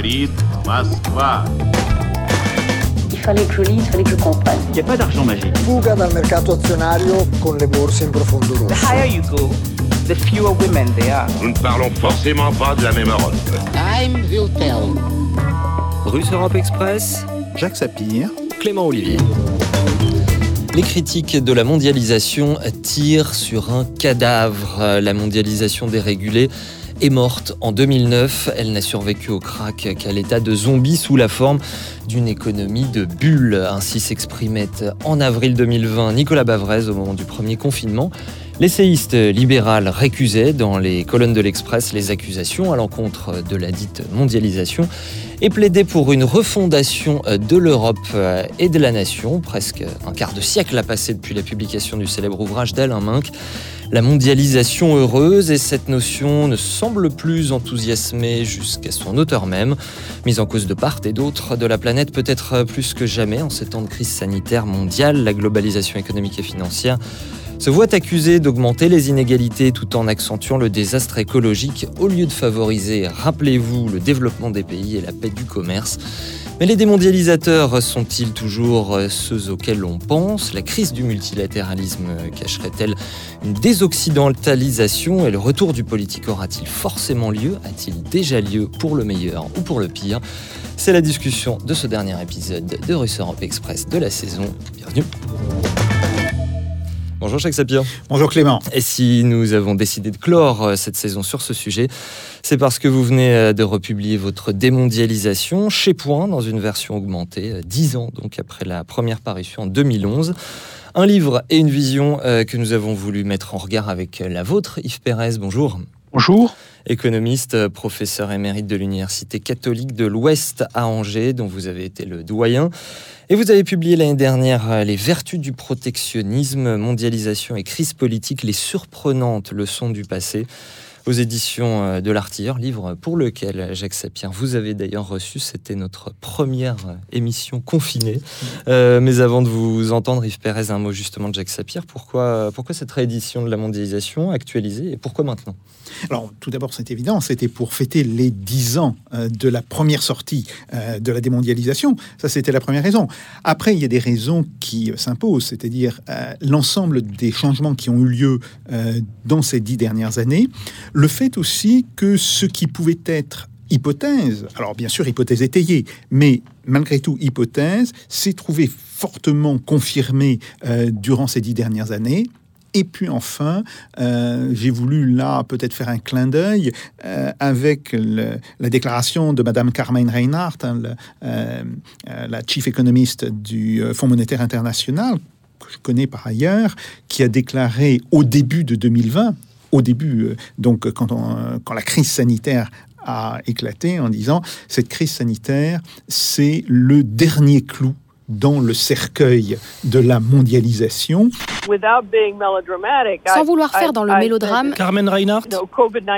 говорит Москва. Il fallait que je lise, il fallait que je comprenne. Il n'y a pas d'argent magique. Fuga dal mercato azionario con le borse in profondo rosso. The higher you go, the fewer women there are. Nous ne parlons forcément pas de la même Europe. Time will tell. Russe Europe Express, Jacques Sapir, Clément Olivier. Les critiques de la mondialisation tirent sur un cadavre. La mondialisation dérégulée est morte en 2009. Elle n'a survécu au crack qu'à l'état de zombie sous la forme d'une économie de bulles. Ainsi s'exprimait en avril 2020 Nicolas Bavrez au moment du premier confinement. L'essayiste libéral récusait dans les colonnes de l'Express les accusations à l'encontre de la dite mondialisation et plaidait pour une refondation de l'Europe et de la nation. Presque un quart de siècle a passé depuis la publication du célèbre ouvrage d'Alain Minck. La mondialisation heureuse et cette notion ne semble plus enthousiasmer jusqu'à son auteur même, mise en cause de part et d'autre de la planète peut-être plus que jamais en ces temps de crise sanitaire mondiale, la globalisation économique et financière se voit accusée d'augmenter les inégalités tout en accentuant le désastre écologique au lieu de favoriser, rappelez-vous, le développement des pays et la paix du commerce. Mais les démondialisateurs sont-ils toujours ceux auxquels on pense? La crise du multilatéralisme cacherait-elle une désoccidentalisation? Et le retour du politique aura-t-il forcément lieu? A-t-il déjà lieu pour le meilleur ou pour le pire? C'est la discussion de ce dernier épisode de Russe Europe Express de la saison. Bienvenue Bonjour Jacques Sapir. Bonjour Clément. Et si nous avons décidé de clore cette saison sur ce sujet, c'est parce que vous venez de republier votre démondialisation chez Point dans une version augmentée, dix ans donc après la première parution en 2011. Un livre et une vision que nous avons voulu mettre en regard avec la vôtre. Yves Pérez, bonjour. Bonjour. Économiste, professeur émérite de l'Université catholique de l'Ouest à Angers, dont vous avez été le doyen. Et vous avez publié l'année dernière Les vertus du protectionnisme, mondialisation et crise politique, les surprenantes leçons du passé aux éditions de l'Artilleur, livre pour lequel, Jacques Sapir, vous avez d'ailleurs reçu, c'était notre première émission confinée. Euh, mais avant de vous entendre, Yves Pérez, un mot justement de Jacques Sapir, pourquoi cette réédition de la mondialisation actualisée et pourquoi maintenant? Alors, tout d'abord, c'est évident, c'était pour fêter les dix ans de la première sortie de la démondialisation. Ça, c'était la première raison. Après, il y a des raisons qui s'imposent, c'est-à-dire euh, l'ensemble des changements qui ont eu lieu euh, dans ces dix dernières années, le fait aussi que ce qui pouvait être hypothèse, alors bien sûr hypothèse étayée, mais malgré tout hypothèse, s'est trouvé fortement confirmé euh, durant ces dix dernières années. Et puis enfin, euh, j'ai voulu là peut-être faire un clin d'œil euh, avec la déclaration de Madame Carmen Reinhardt, hein, euh, la chief économiste du Fonds monétaire international, que je connais par ailleurs, qui a déclaré au début de 2020, au début, donc quand, on, quand la crise sanitaire a éclaté, en disant cette crise sanitaire, c'est le dernier clou dans le cercueil de la mondialisation. Sans vouloir faire dans le mélodrame, Carmen Reinhardt,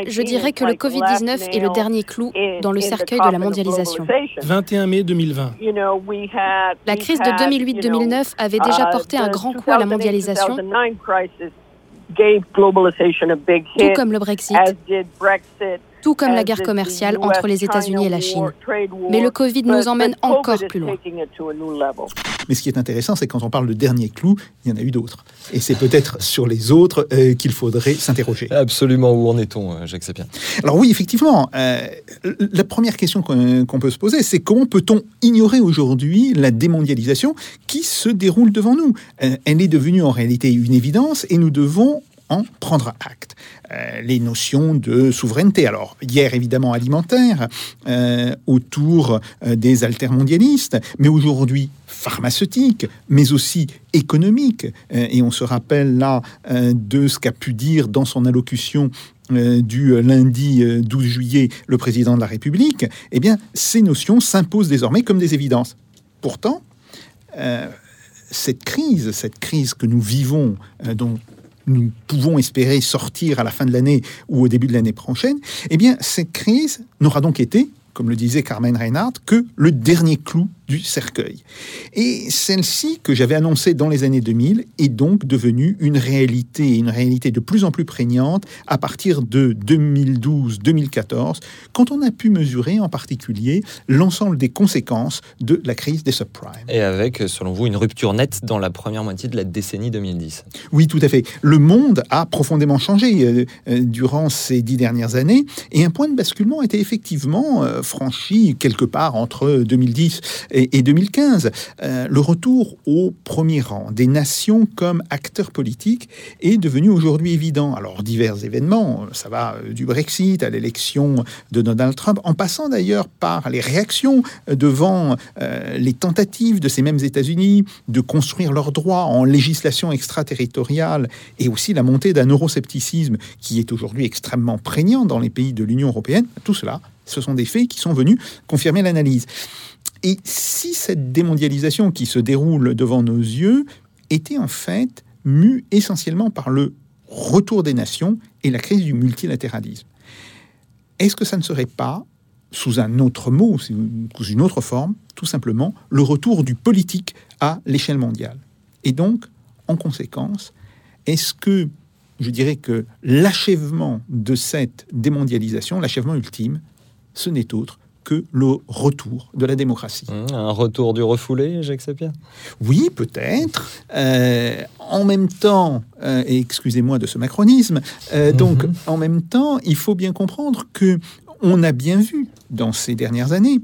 je dirais que le Covid-19 est le dernier clou dans le cercueil de la mondialisation. 21 mai 2020. La crise de 2008-2009 avait déjà porté un grand coup à la mondialisation, tout comme le Brexit, tout comme la guerre commerciale entre les États-Unis et la Chine. Mais le Covid nous emmène encore plus loin. Mais ce qui est intéressant, c'est que quand on parle de dernier clou, il y en a eu d'autres. Et c'est peut-être sur les autres euh, qu'il faudrait s'interroger. Absolument. Où en est-on, Jacques Sapien? Alors oui, effectivement. Euh, la première question qu'on qu peut se poser, c'est comment peut-on ignorer aujourd'hui la démondialisation qui se déroule devant nous? Euh, Elle est devenue en réalité une évidence et nous devons en prendre acte. Euh, les notions de souveraineté, alors hier évidemment alimentaire, euh, autour euh, des altermondialistes, mais aujourd'hui pharmaceutique, mais aussi économique. et on se rappelle là de ce qu'a pu dire dans son allocution du lundi 12 juillet le président de la République, eh bien, ces notions s'imposent désormais comme des évidences. Pourtant, cette crise, cette crise que nous vivons, dont nous pouvons espérer sortir à la fin de l'année ou au début de l'année prochaine, eh bien, cette crise n'aura donc été, comme le disait Carmen Reinhardt, que le dernier clou du cercueil. Et celle-ci, que j'avais annoncée dans les années 2000, est donc devenue une réalité, une réalité de plus en plus prégnante à partir de 2012-2014, quand on a pu mesurer en particulier l'ensemble des conséquences de la crise des subprimes. Et avec, selon vous, une rupture nette dans la première moitié de la décennie 2010. Oui, tout à fait. Le monde a profondément changé euh, euh, durant ces dix dernières années, et un point de basculement a été effectivement euh, franchi quelque part entre 2010 et, 2015. le retour au premier rang des nations comme acteurs politiques est devenu aujourd'hui évident. Alors, divers événements, ça va du Brexit à l'élection de Donald Trump, en passant d'ailleurs par les réactions devant les tentatives de ces mêmes États-Unis de construire leurs droits en législation extraterritoriale et aussi la montée d'un euroscepticisme qui est aujourd'hui extrêmement prégnant dans les pays de l'Union européenne, tout cela, ce sont des faits qui sont venus confirmer l'analyse. Et si cette démondialisation qui se déroule devant nos yeux était en fait mue essentiellement par le retour des nations et la crise du multilatéralisme, est-ce que ça ne serait pas, sous un autre mot, sous une autre forme, tout simplement le retour du politique à l'échelle mondiale? Et donc, en conséquence, est-ce que je dirais que l'achèvement de cette démondialisation, l'achèvement ultime, ce n'est autre que le retour de la démocratie. Mmh, un retour du refoulé, Jacques bien Oui, peut-être. Euh, en même temps, euh, et excusez-moi de ce macronisme, euh, mmh. donc en même temps, il faut bien comprendre que on a bien vu dans ces dernières années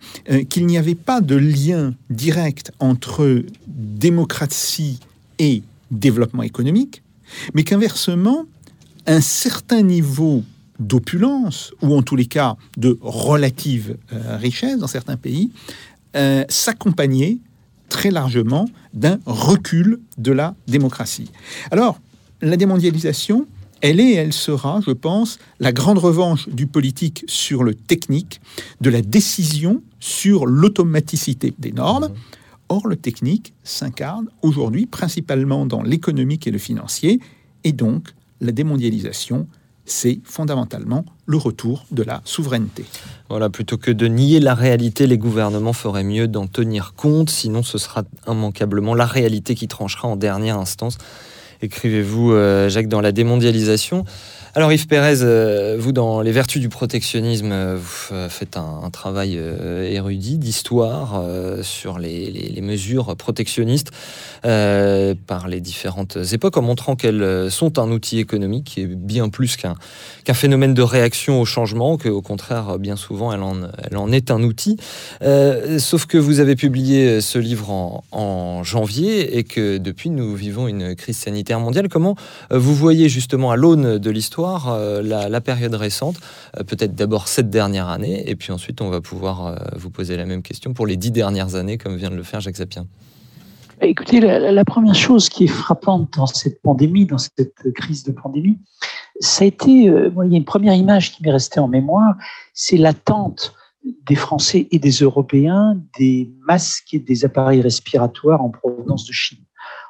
qu'il n'y avait pas de lien direct entre démocratie et développement économique, mais qu'inversement, un certain niveau d'opulence, ou en tous les cas de relative euh, richesse dans certains pays, euh, s'accompagnait très largement d'un recul de la démocratie. Alors, la démondialisation, elle est, elle sera, je pense, la grande revanche du politique sur le technique, de la décision sur l'automaticité des normes. Mmh. Or, le technique s'incarne aujourd'hui principalement dans l'économique et le financier, et donc la démondialisation, c'est fondamentalement le retour de la souveraineté. Voilà, plutôt que de nier la réalité, les gouvernements feraient mieux d'en tenir compte, sinon ce sera immanquablement la réalité qui tranchera en dernière instance. Écrivez-vous, euh, Jacques, dans la démondialisation. Alors Yves Pérez, euh, vous dans les vertus du protectionnisme, euh, vous faites un, travail érudit d'histoire sur les, mesures protectionnistes par les différentes époques, en montrant qu'elles sont un outil économique qui est bien plus qu'un phénomène de réaction au changement, qu'au contraire, bien souvent, elle en, est un outil. sauf que vous avez publié ce livre en, janvier et que depuis, nous vivons une crise sanitaire mondiale. Comment vous voyez justement à l'aune de l'histoire euh, la, période récente, euh, peut-être d'abord cette dernière année, et puis ensuite on va pouvoir euh, vous poser la même question pour les dix dernières années, comme vient de le faire Jacques Sapien? Écoutez, la, première chose qui est frappante dans cette pandémie, dans cette crise de pandémie, ça a été, il y a une première image qui m'est restée en mémoire, c'est l'attente des Français et des Européens des masques et des appareils respiratoires en provenance de Chine.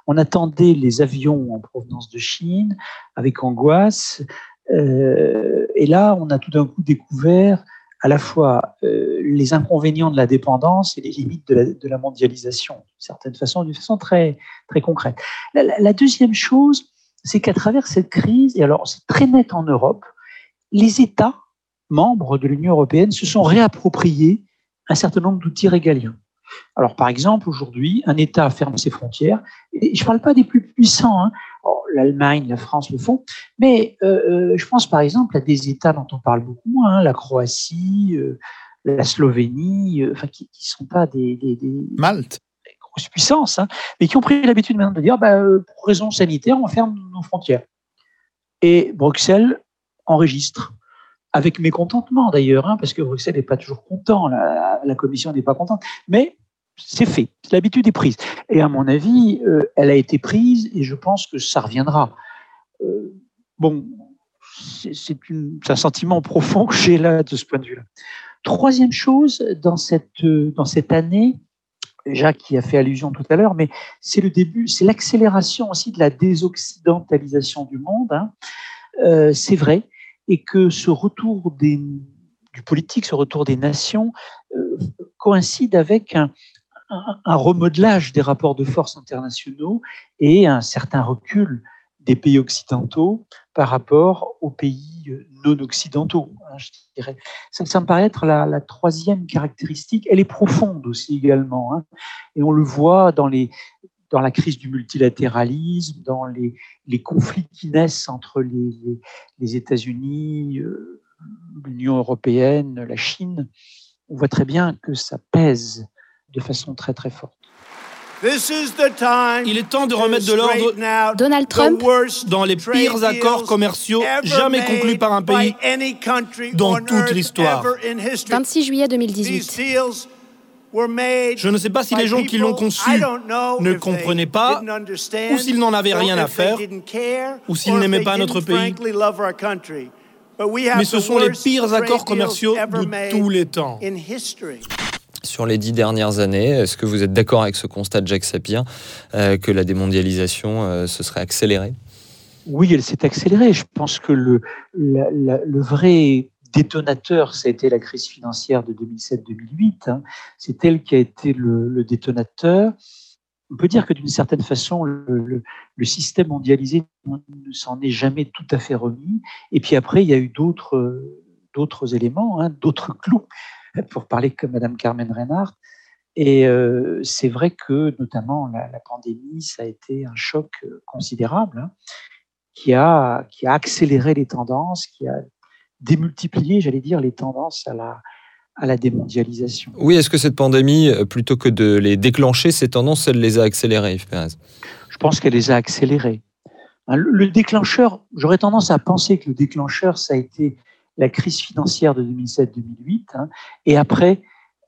On attendait les avions en provenance de Chine avec angoisse. Euh, et là, on a tout d'un coup découvert à la fois euh, les inconvénients de la dépendance et les limites de la, mondialisation, d'une certaine façon, d'une façon très, très concrète. La, deuxième chose, c'est qu'à travers cette crise, et alors c'est très net en Europe, les États membres de l'Union européenne se sont réappropriés un certain nombre d'outils régaliens. Alors, par exemple, aujourd'hui, un État ferme ses frontières. Et je ne parle pas des plus puissants. Hein. Oh, L'Allemagne, la France le font. Mais euh, euh, je pense, par exemple, à des États dont on parle beaucoup moins, hein, la Croatie, euh, la Slovénie, enfin, qui ne sont pas des, des, Malte. grosses puissances, hein, mais qui ont pris l'habitude maintenant de dire, bah, pour raisons sanitaires, on ferme nos frontières. Et Bruxelles enregistre avec mécontentement d'ailleurs, hein, parce que Bruxelles n'est pas toujours content, la, la Commission n'est pas contente, mais c'est fait, l'habitude est prise. Et à mon avis, euh, elle a été prise et je pense que ça reviendra. Euh, bon, c'est un sentiment profond que j'ai là de ce point de vue-là. Troisième chose, dans cette, dans cette année, Jacques qui a fait allusion tout à l'heure, mais c'est le début, c'est l'accélération aussi de la désoccidentalisation du monde. Hein. Euh, c'est vrai, et que ce retour du politique, ce retour des nations, euh, coïncide avec un, un, remodelage des rapports de force internationaux et un certain recul des pays occidentaux par rapport aux pays euh, non occidentaux. Hein. Ça, me paraît être la, troisième caractéristique. Elle est profonde aussi également, hein. et on le voit dans la crise du multilatéralisme, dans les, conflits qui naissent entre les, les, États-Unis, euh, l'Union européenne, la Chine. On voit très bien que ça pèse de façon très très forte. Il est temps de remettre de l'ordre Donald Trump dans les pires accords commerciaux jamais conclus par un pays dans toute l'histoire. 26 juillet 2018. Je ne sais pas si les gens qui l'ont conçu ne comprenaient pas, ou s'ils n'en avaient rien à faire, ou s'ils n'aimaient pas notre pays. Mais ce sont les pires accords commerciaux de tous les temps sur les dix dernières années. Est-ce que vous êtes d'accord avec ce constat de Jacques Sapir euh, que la démondialisation euh, se serait accélérée? Oui, elle s'est accélérée. Je pense que le, vrai détonateur, ça a été la crise financière de 2007-2008. Hein. C'est elle qui a été le, détonateur. On peut dire que d'une certaine façon, le, système mondialisé ne s'en est jamais tout à fait remis. Et puis après, il y a eu d'autres d'autres éléments, hein, d'autres clous pour parler comme Madame Carmen Reinhardt. Et euh, c'est vrai que notamment la, pandémie, ça a été un choc euh, considérable hein, qui, a, qui a accéléré les tendances, qui a démultiplié, j'allais dire, les tendances à la, à la démondialisation. Oui, est-ce que cette pandémie, euh, plutôt que de les déclencher, ces tendances, elle les a accélérées, Yves Pérez Je pense qu'elle les a accélérées. Hein, le déclencheur, j'aurais tendance à penser que le déclencheur, ça a été la crise financière de 2007-2008. Hein, et après,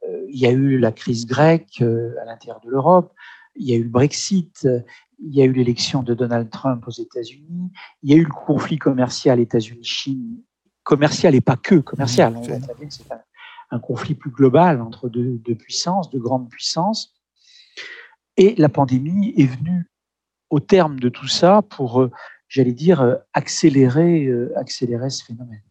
euh, il y a eu la crise grecque euh, à l'intérieur de l'Europe, il y a eu le Brexit, il y a eu l'élection de Donald Trump aux États-Unis, il y a eu le conflit commercial États-Unis-Chine, commercial et pas que commercial. On c'est un, conflit plus global entre deux, deux, puissances, de grandes puissances. Et la pandémie est venue au terme de tout ça pour, euh, j'allais dire, accélérer, accélérer ce phénomène.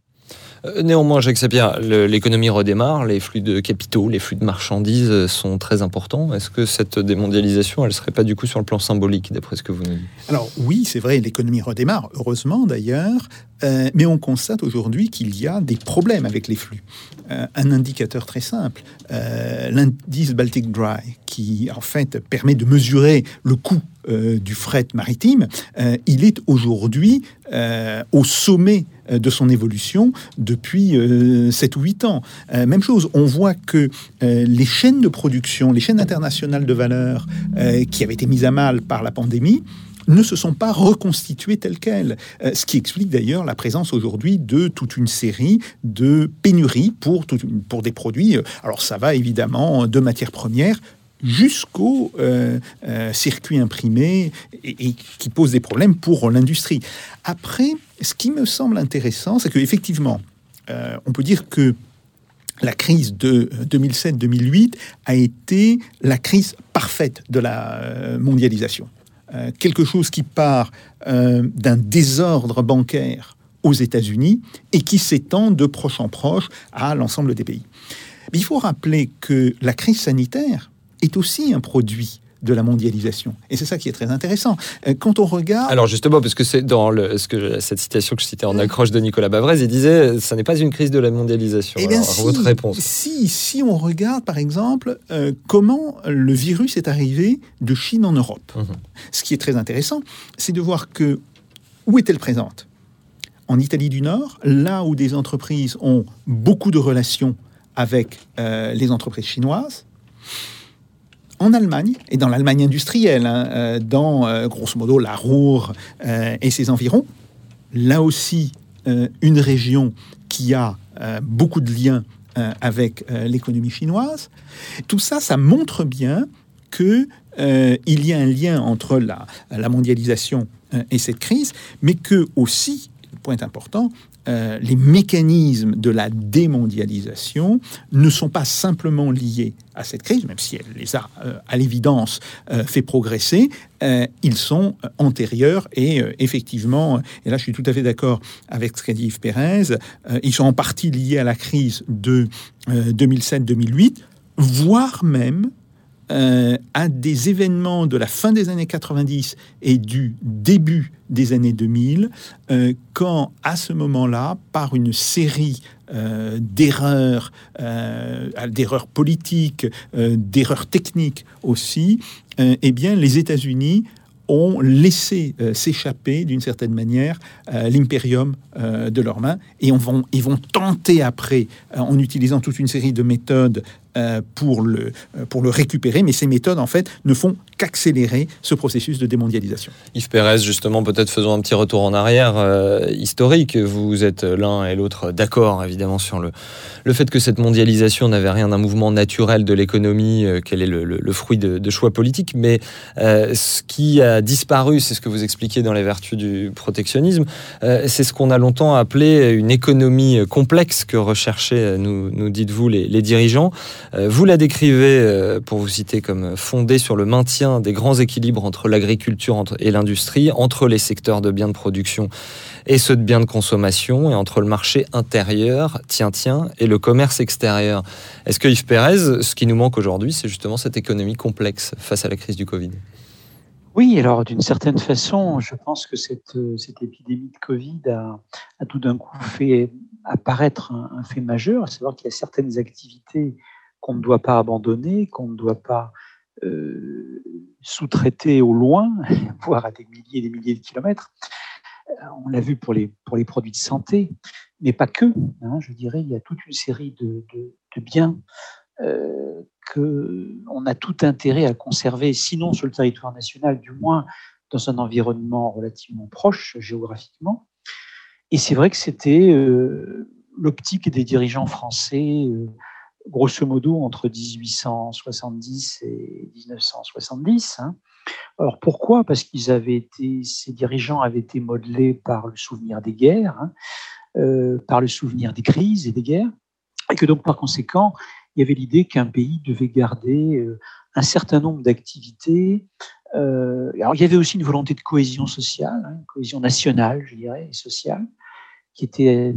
Euh, néanmoins, Jacques Sapir, l'économie redémarre, les flux de capitaux, les flux de marchandises sont très importants. Est-ce que cette démondialisation, elle ne serait pas du coup sur le plan symbolique, d'après ce que vous nous dites? Alors oui, c'est vrai, l'économie redémarre, heureusement d'ailleurs, euh, mais on constate aujourd'hui qu'il y a des problèmes avec les flux. Euh, un indicateur très simple, l'indice Baltic Dry, qui en fait permet de mesurer le coût du fret maritime, il est aujourd'hui au sommet euh, de son évolution depuis 7 euh, ou 8 ans. Euh, même chose, on voit que les chaînes de production, les chaînes internationales de valeur qui avaient été mises à mal par la pandémie, ne se sont pas reconstituées telles quelles. ce qui explique d'ailleurs la présence aujourd'hui de toute une série de pénuries pour, pour des produits. Alors ça va évidemment de matières premières jusqu'au euh, euh, circuit imprimé et, qui pose des problèmes pour l'industrie. Après, ce qui me semble intéressant, c'est qu'effectivement, euh, on peut dire que la crise de 2007-2008 a été la crise parfaite de la mondialisation. quelque chose qui part d'un désordre bancaire aux États-Unis et qui s'étend de proche en proche à l'ensemble des pays. il faut rappeler que la crise sanitaire est aussi un produit de la mondialisation. Et c'est ça qui est très intéressant. Euh, quand on regarde... Alors justement, parce que c'est dans le, ce que, cette citation que je citais en accroche de Nicolas Bavrez, il disait, ça n'est pas une crise de la mondialisation. Eh bien, si, votre réponse si, si on regarde, par exemple, euh, comment le virus est arrivé de Chine en Europe. Mhm. Ce qui est très intéressant, c'est de voir que où est-elle présente? En Italie du Nord, là où des entreprises ont beaucoup de relations avec euh, les entreprises chinoises, en Allemagne, et dans l'Allemagne industrielle, hein, euh, dans euh, grosso modo la Ruhr euh, et ses environs, là aussi une région qui a beaucoup de liens avec l'économie chinoise. Tout ça, ça montre bien que il y a un lien entre la, la mondialisation et cette crise, mais que aussi, point important, euh, les mécanismes de la démondialisation ne sont pas simplement liés à cette crise, même si elle les a euh, à l'évidence euh, fait progresser, ils sont antérieurs et effectivement, et là je suis tout à fait d'accord avec ce qu'a dit Yves Pérez, ils sont en partie liés à la crise de 2007-2008, voire même euh, à des événements de la fin des années 90 et du début des années 2000, euh, quand à ce moment-là, par une série euh, d'erreurs, d'erreurs politiques, d'erreurs techniques aussi, eh bien, les États-Unis ont laissé s'échapper d'une certaine manière l'impérium de leurs mains et ils vont tenter après, en utilisant toute une série de méthodes euh, pour, le, euh, pour le récupérer, mais ces méthodes, en fait, ne font qu'accélérer ce processus de démondialisation. Yves Pérez, justement, peut-être faisons un petit retour en arrière euh, historique. Vous êtes l'un et l'autre d'accord, évidemment, sur le, le fait que cette mondialisation n'avait rien d'un mouvement naturel de l'économie, qu'elle est le, fruit de, choix politiques, mais ce qui a disparu, c'est ce que vous expliquez dans les vertus du protectionnisme, c'est ce qu'on a longtemps appelé une économie complexe que recherchaient, nous, nous dites-vous, les dirigeants. Euh, vous la décrivez, euh, pour vous citer, comme fondée sur le maintien des grands équilibres entre l'agriculture et l'industrie, entre les secteurs de biens de production et ceux de biens de consommation, et entre le marché intérieur, tiens, tiens, et le commerce extérieur. Est-ce que Yves Pérez, ce qui nous manque aujourd'hui, c'est justement cette économie complexe face à la crise du Covid? Oui, alors d'une certaine façon, je pense que cette, cette épidémie de Covid a, tout d'un coup fait apparaître un fait majeur, à savoir qu'il y a certaines activités qu'on ne doit pas abandonner, qu'on ne doit pas euh, sous-traiter au loin, voire à des milliers et des milliers de kilomètres. Euh, on l'a vu pour les, pour les produits de santé, mais pas que. Hein, je dirais, il y a toute une série de, de, biens euh, qu'on a tout intérêt à conserver, sinon sur le territoire national, du moins dans un environnement relativement proche géographiquement. Et c'est vrai que c'était euh, l'optique des dirigeants français grosso modo entre 1870 et 1970. Hein. Alors pourquoi? Parce qu'ils avaient été, ces dirigeants avaient été modelés par le souvenir des guerres, hein, euh, par le souvenir des crises et des guerres, et que donc par conséquent, il y avait l'idée qu'un pays devait garder euh, un certain nombre d'activités. Euh, alors il y avait aussi une volonté de cohésion sociale, hein, cohésion nationale, je dirais, et sociale, qui était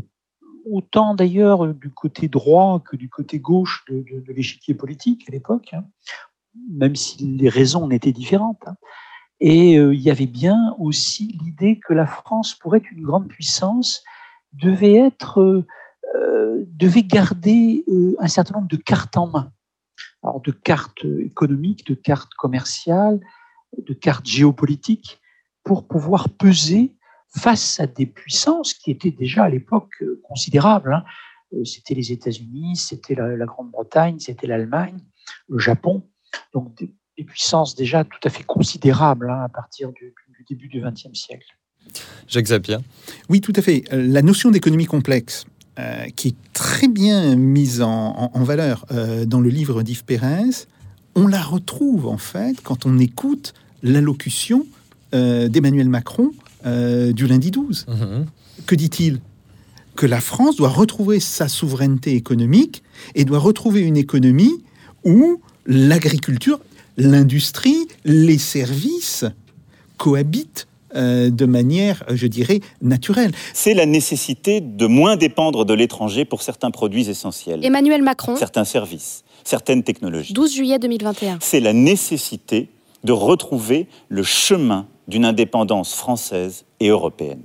autant d'ailleurs du côté droit que du côté gauche de, l'échiquier politique à l'époque, hein, même si les raisons en étaient différentes. Hein. Et euh, il y avait bien aussi l'idée que la France, pour être une grande puissance, devait être, euh, euh, devait garder un certain nombre de cartes en main. Alors de cartes économiques, de cartes commerciales, de cartes géopolitiques, pour pouvoir peser face à des puissances qui étaient déjà à l'époque euh, considérables. Hein. Euh, c'était les États-Unis, c'était la, Grande-Bretagne, c'était l'Allemagne, le Japon. Donc des, puissances déjà tout à fait considérables hein, à partir du, début du XXe siècle. Jacques Zappia. Oui, tout à fait. La notion d'économie complexe, euh, qui est très bien mise en, valeur dans le livre d'Yves Pérez, on la retrouve en fait quand on écoute l'allocution d'Emmanuel Macron euh, du lundi 12. Mhm. Que dit-il? Que la France doit retrouver sa souveraineté économique et doit retrouver une économie où l'agriculture, l'industrie, les services cohabitent euh, de manière, je dirais, naturelle. C'est la nécessité de moins dépendre de l'étranger pour certains produits essentiels. Emmanuel Macron. Certains services, certaines technologies. 12 juillet 2021. C'est la nécessité de retrouver le chemin d'une indépendance française et européenne.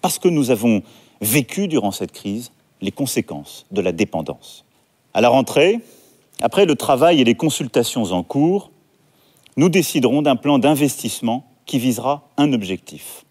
Parce que nous avons vécu durant cette crise les conséquences de la dépendance. À la rentrée, après le travail et les consultations en cours, nous déciderons d'un plan d'investissement qui visera un objectif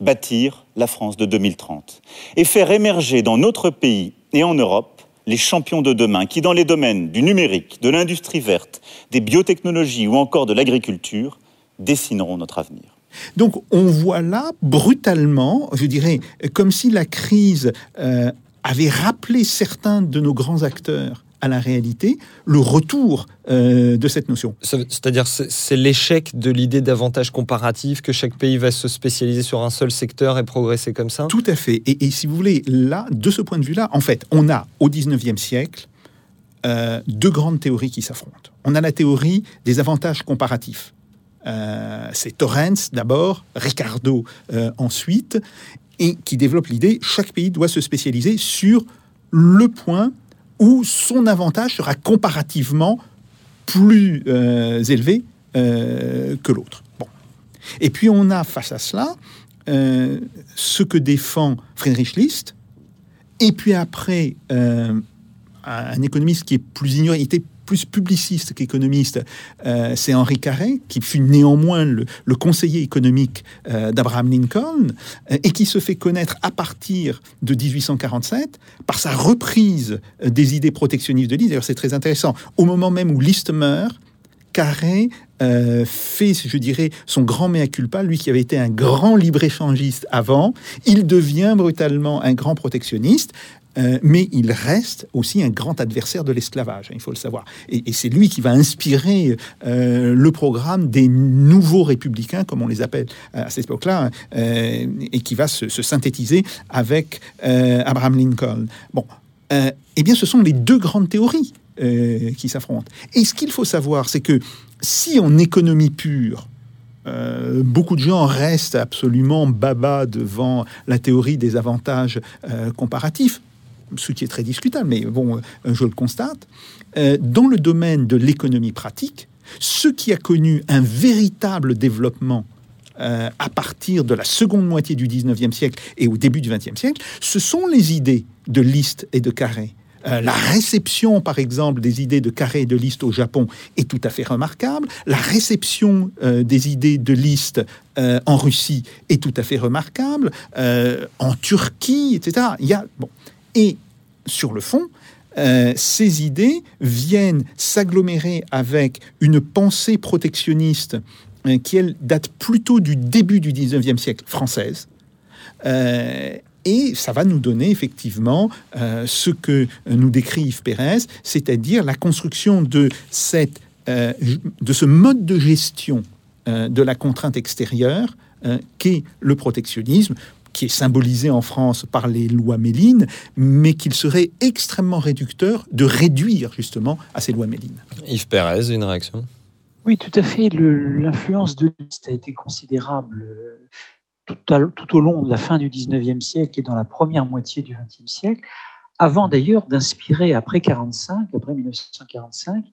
bâtir la France de 2030 et faire émerger dans notre pays et en Europe les champions de demain qui, dans les domaines du numérique, de l'industrie verte, des biotechnologies ou encore de l'agriculture, dessineront notre avenir. Donc on voit là brutalement, je dirais, comme si la crise euh, avait rappelé certains de nos grands acteurs à la réalité, le retour euh, de cette notion. C'est-à-dire c'est l'échec de l'idée d'avantage comparatif, que chaque pays va se spécialiser sur un seul secteur et progresser comme ça? Tout à fait. Et, si vous voulez, là, de ce point de vue-là, en fait, on a au 19e siècle euh, deux grandes théories qui s'affrontent. On a la théorie des avantages comparatifs. Euh, c'est Torrens d'abord, Ricardo euh, ensuite, et qui développe l'idée chaque pays doit se spécialiser sur le point où son avantage sera comparativement plus élevé que l'autre. Bon. Et puis on a face à cela ce que défend Friedrich List, et puis après un économiste qui est plus ignoré, plus publiciste qu'économiste, euh, c'est Henri Carré, qui fut néanmoins le, conseiller économique euh, d'Abraham Lincoln, euh, et qui se fait connaître à partir de 1847 par sa reprise des idées protectionnistes de List. D'ailleurs, c'est très intéressant. Au moment même où List meurt, Carré fait, je dirais, son grand mea culpa, lui qui avait été un grand libre-échangiste avant, il devient brutalement un grand protectionniste. Euh, mais il reste aussi un grand adversaire de l'esclavage, hein, il faut le savoir. Et, c'est lui qui va inspirer euh, le programme des nouveaux républicains, comme on les appelle euh, à cette époque-là, et qui va se, synthétiser avec Abraham Lincoln. Bon, eh bien, ce sont les deux grandes théories qui s'affrontent. Et ce qu'il faut savoir, c'est que si en économie pure, beaucoup de gens restent absolument baba devant la théorie des avantages comparatifs ce qui est très discutable, mais bon, euh, je le constate, euh, dans le domaine de l'économie pratique, ce qui a connu un véritable développement euh, à partir de la seconde moitié du 19e siècle et au début du 20e siècle, ce sont les idées de Liszt et de Carré. la réception, par exemple, des idées de Carré et de Liszt au Japon est tout à fait remarquable. La réception des idées de Liszt en Russie est tout à fait remarquable. en Turquie, etc. Il y a, bon, et sur le fond, euh, ces idées viennent s'agglomérer avec une pensée protectionniste euh, qui, elle, date plutôt du début du 19e siècle française. Euh, et ça va nous donner effectivement ce que nous décrit Yves Pérez, c'est-à-dire la construction de, cette, de ce mode de gestion de la contrainte extérieure qu'est le protectionnisme qui est symbolisé en France par les lois Méline, mais qu'il serait extrêmement réducteur de réduire justement à ces lois Méline. Yves Pérez, une réaction? Oui, tout à fait. L'influence de Liszt a été considérable euh, tout, au long de la fin du 19e siècle et dans la première moitié du 20e siècle, avant d'ailleurs d'inspirer après 45, après 1945,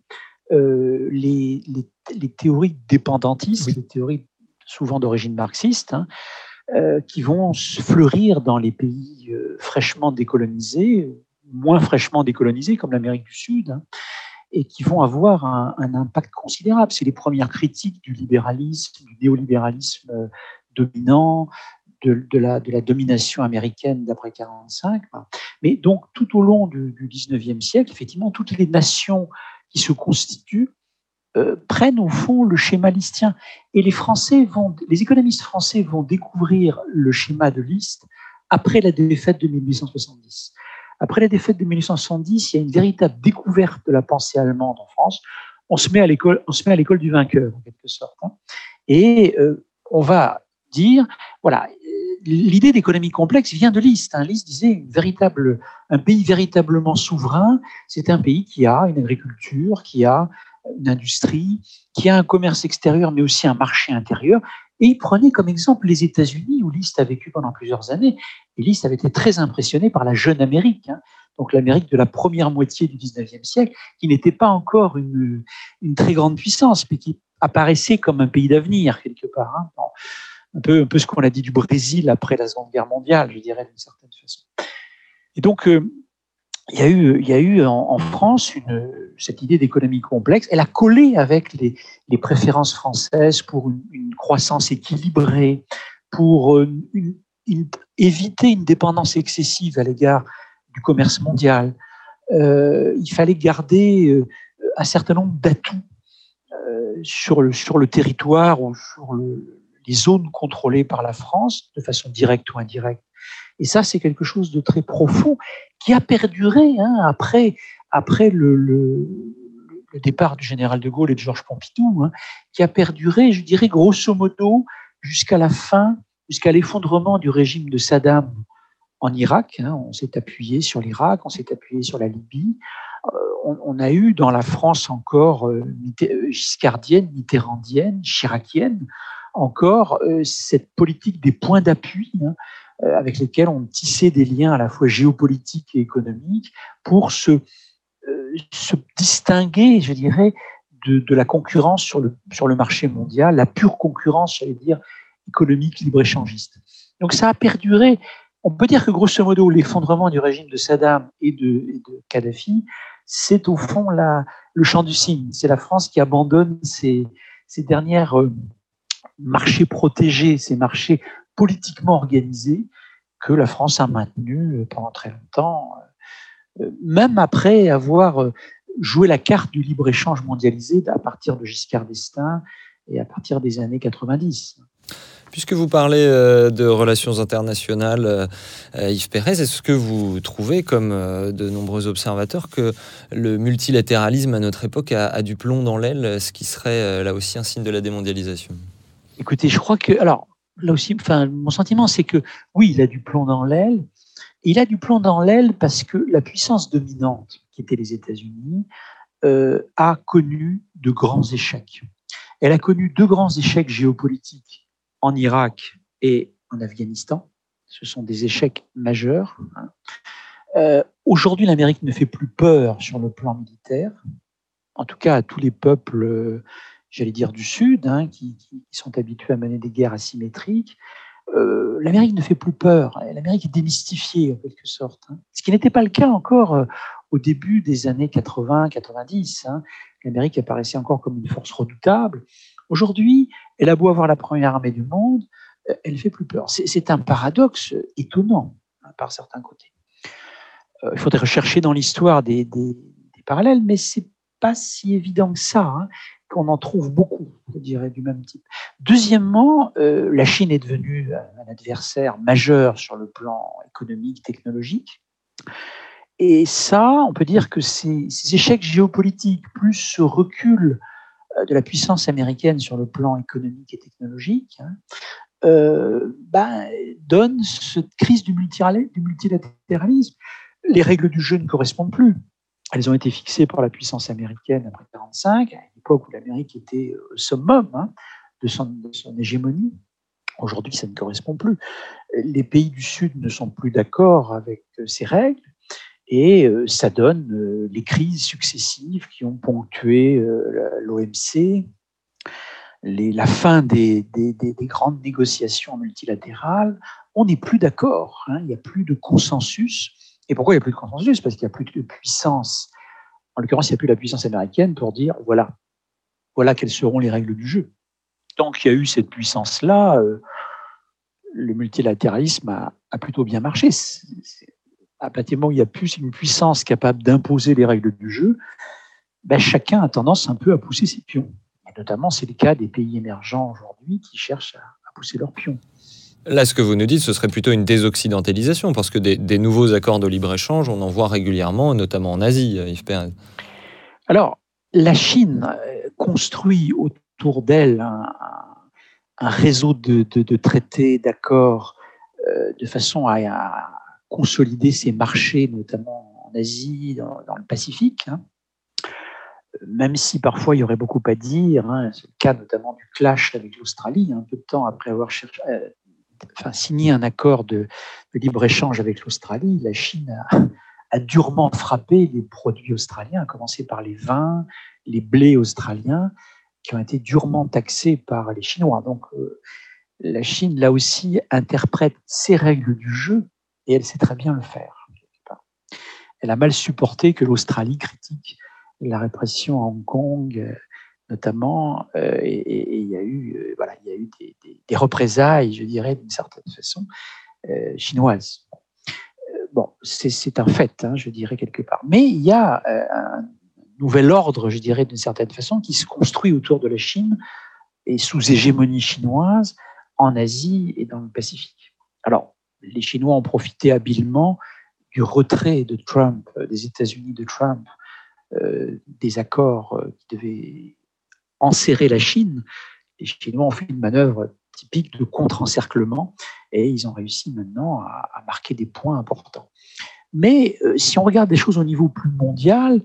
euh, les, théories dépendantistes, les théories souvent d'origine marxiste, hein, qui vont fleurir dans les pays euh, fraîchement décolonisés, moins fraîchement décolonisés comme l'Amérique du Sud, hein, et qui vont avoir un, impact considérable. C'est les premières critiques du libéralisme, du néolibéralisme euh, dominant, de, la, domination américaine d'après 45. Mais donc, tout au long du, du 19e siècle, effectivement, toutes les nations qui se constituent euh, prennent au fond le schéma listien. Et les Français vont, les économistes français vont découvrir le schéma de Liszt après la défaite de 1870. Après la défaite de 1870, il y a une véritable découverte de la pensée allemande en France. On se met à l'école, du vainqueur en quelque sorte. Hein. Et euh, on va dire, voilà, l'idée d'économie complexe vient de Liszt. Hein. Disait un pays véritablement souverain, c'est un pays qui a une agriculture, qui a une industrie, qui a un commerce extérieur, mais aussi un marché intérieur. Et il prenait comme exemple les États-Unis, où Liszt a vécu pendant plusieurs années. Et Liszt avait été très impressionné par la jeune Amérique, hein. donc l'Amérique de la première moitié du 19e siècle, qui n'était pas encore une, très grande puissance, mais qui apparaissait comme un pays d'avenir, quelque part. Hein. un, peu, un peu ce qu'on a dit du Brésil après la Seconde Guerre mondiale, je dirais d'une certaine façon. Et donc, euh, il y a eu, en, France cette idée d'économie complexe. Elle a collé avec les, préférences françaises pour une, croissance équilibrée, pour euh, éviter une dépendance excessive à l'égard du commerce mondial. Euh, il fallait garder euh, un certain nombre d'atouts sur, le, territoire ou sur le, les zones contrôlées par la France, de façon directe ou indirecte. Et ça, c'est quelque chose de très profond qui a perduré hein, après, après le, départ du général de Gaulle et de Georges Pompidou, hein, qui a perduré, je dirais, grosso modo, jusqu'à la fin, jusqu'à l'effondrement du régime de Saddam en Irak. Hein. on s'est appuyé sur l'Irak, on s'est appuyé sur la Libye. Euh, on, a eu dans la France encore euh, giscardienne, mitterrandienne, chiracienne, encore euh, cette politique des points d'appui. Euh, avec lesquels on tissait des liens à la fois géopolitiques et économiques pour se, euh, se distinguer, je dirais, de, la concurrence sur le, sur le marché mondial, la pure concurrence, j'allais dire, économique libre-échangiste. Donc ça a perduré. On peut dire que grosso modo, l'effondrement du régime de Saddam et de, Kadhafi, c'est au fond la, le champ du cygne. C'est la France qui abandonne ses, ses dernières euh, marchés protégés, ces marchés politiquement organisés que la France a maintenus pendant très longtemps, euh, même après avoir jouer la carte du libre-échange mondialisé à partir de Giscard d'Estaing et à partir des années 90. Puisque vous parlez euh, de relations internationales, euh, Yves Pérez, est-ce que vous trouvez, comme euh, de nombreux observateurs, que le multilatéralisme à notre époque a, du plomb dans l'aile, ce qui serait là aussi un signe de la démondialisation? Écoutez, je crois que, alors là aussi, mon sentiment, c'est que oui, il a du plomb dans l'aile. Il a du plomb dans l'aile parce que la puissance dominante qui étaient les États-Unis, euh, a connu de grands échecs. Elle a connu deux grands échecs géopolitiques en Irak et en Afghanistan. Ce sont des échecs majeurs. Hein. Euh, aujourd'hui, l'Amérique ne fait plus peur sur le plan militaire, en tout cas à tous les peuples, j'allais dire, du Sud, hein, qui, sont habitués à mener des guerres asymétriques. Euh, L'Amérique ne fait plus peur. L'Amérique est démystifiée en quelque sorte. Hein. Ce qui n'était pas le cas encore au début des années 80-90. Hein, L'Amérique apparaissait encore comme une force redoutable. Aujourd'hui, elle a beau avoir la première armée du monde, euh, elle fait plus peur. C'est un paradoxe étonnant par certains côtés. Euh, il faudrait rechercher dans l'histoire des, parallèles, mais c'est pas si évident que ça, qu'on en trouve beaucoup, je dirais, du même type. Deuxièmement, euh, la Chine est devenue un adversaire majeur sur le plan économique, technologique. Et ça, on peut dire que ces, échecs géopolitiques, plus ce recul euh, de la puissance américaine sur le plan économique et technologique, hein, euh, ben, cette crise du multilatéralisme. Les règles du jeu ne correspondent plus. Elles ont été fixées par la puissance américaine après 1945, à l'époque où l'Amérique était au summum hein, de, son, hégémonie. Aujourd'hui, ça ne correspond plus. Les pays du Sud ne sont plus d'accord avec ces règles. Et euh, ça donne euh, les crises successives qui ont ponctué euh, l'OMC, la fin des, grandes négociations multilatérales. On n'est plus d'accord, hein, il n'y a plus de consensus. Et pourquoi il n'y a plus de consensus? Parce qu'il n'y a plus de puissance. En l'occurrence, il n'y a plus la puissance américaine pour dire voilà, voilà quelles seront les règles du jeu. Tant qu'il y a eu cette puissance-là, le multilatéralisme a, plutôt bien marché à partir du moment où il y a plus une puissance capable d'imposer les règles du jeu, ben, chacun a tendance un peu à pousser ses pions. Et notamment, c'est le cas des pays émergents aujourd'hui qui cherchent à, pousser leurs pions. Là, ce que vous nous dites, ce serait plutôt une désoccidentalisation, parce que des, nouveaux accords de libre-échange, on en voit régulièrement, notamment en Asie, Yves Perrin. Alors, la Chine euh, construit autour d'elle un, réseau de, traités, d'accords, euh, de façon à, consolider ses marchés, notamment en Asie, dans, le Pacifique. Hein. Même si parfois il y aurait beaucoup à dire, hein, c'est le cas notamment du clash avec l'Australie, un peu de temps après avoir euh, signé un accord de, libre-échange avec l'Australie, la Chine a, durement frappé les produits australiens, à commencer par les vins, les blés australiens, qui ont été durement taxés par les Chinois. Donc euh, la Chine, là aussi, interprète ses règles du jeu et elle sait très bien le faire. Elle a mal supporté que l'Australie critique la répression à Hong Kong, euh, notamment, euh, et, il y a eu, euh, voilà, il y a eu des, représailles, je dirais, d'une certaine façon, chinoises. Bon, c'est un fait, hein, je dirais, quelque part. Mais il y a un nouvel ordre, je dirais, d'une certaine façon, qui se construit autour de la Chine et sous hégémonie chinoise en Asie et dans le Pacifique. Alors, les Chinois ont profité habilement du retrait de Trump, euh, des États-Unis de Trump, euh, des accords euh, qui devaient enserrer la Chine. Les Chinois ont fait une manœuvre typique de contre-encerclement et ils ont réussi maintenant à, marquer des points importants. Mais si on regarde des choses au niveau plus mondial,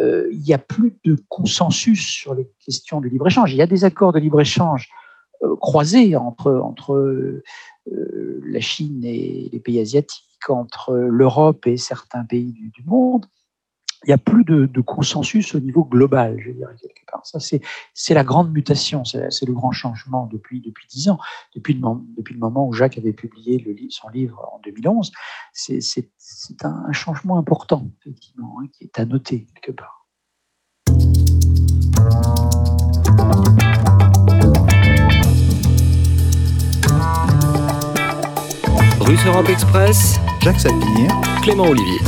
il n'y a plus de consensus sur les questions de libre-échange. Il y a des accords de libre-échange croisés entre, entre euh, la Chine et les pays asiatiques, entre l'Europe et certains pays du, monde. Il n'y a plus de, consensus au niveau global, je dirais quelque part. Ça, c'est la grande mutation, c'est le grand changement depuis depuis dix ans, depuis le, depuis le moment où Jacques avait publié le, son livre en 2011. C'est un, changement important, effectivement, hein, qui est à noter quelque part. Russe Europe Express, Jacques Sapir, Clément Olivier.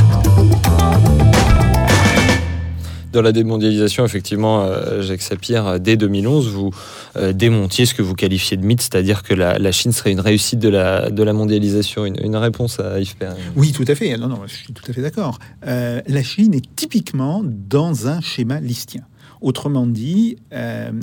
Dans la démondialisation, effectivement, euh, Jacques Sapir, euh, dès 2011, vous euh, démontiez ce que vous qualifiez de mythe, c'est-à-dire que la, Chine serait une réussite de la, de mondialisation. Une, réponse à Yves. Oui, tout à fait. Non, non, je suis tout à fait d'accord. la Chine est typiquement dans un schéma listien. Autrement dit,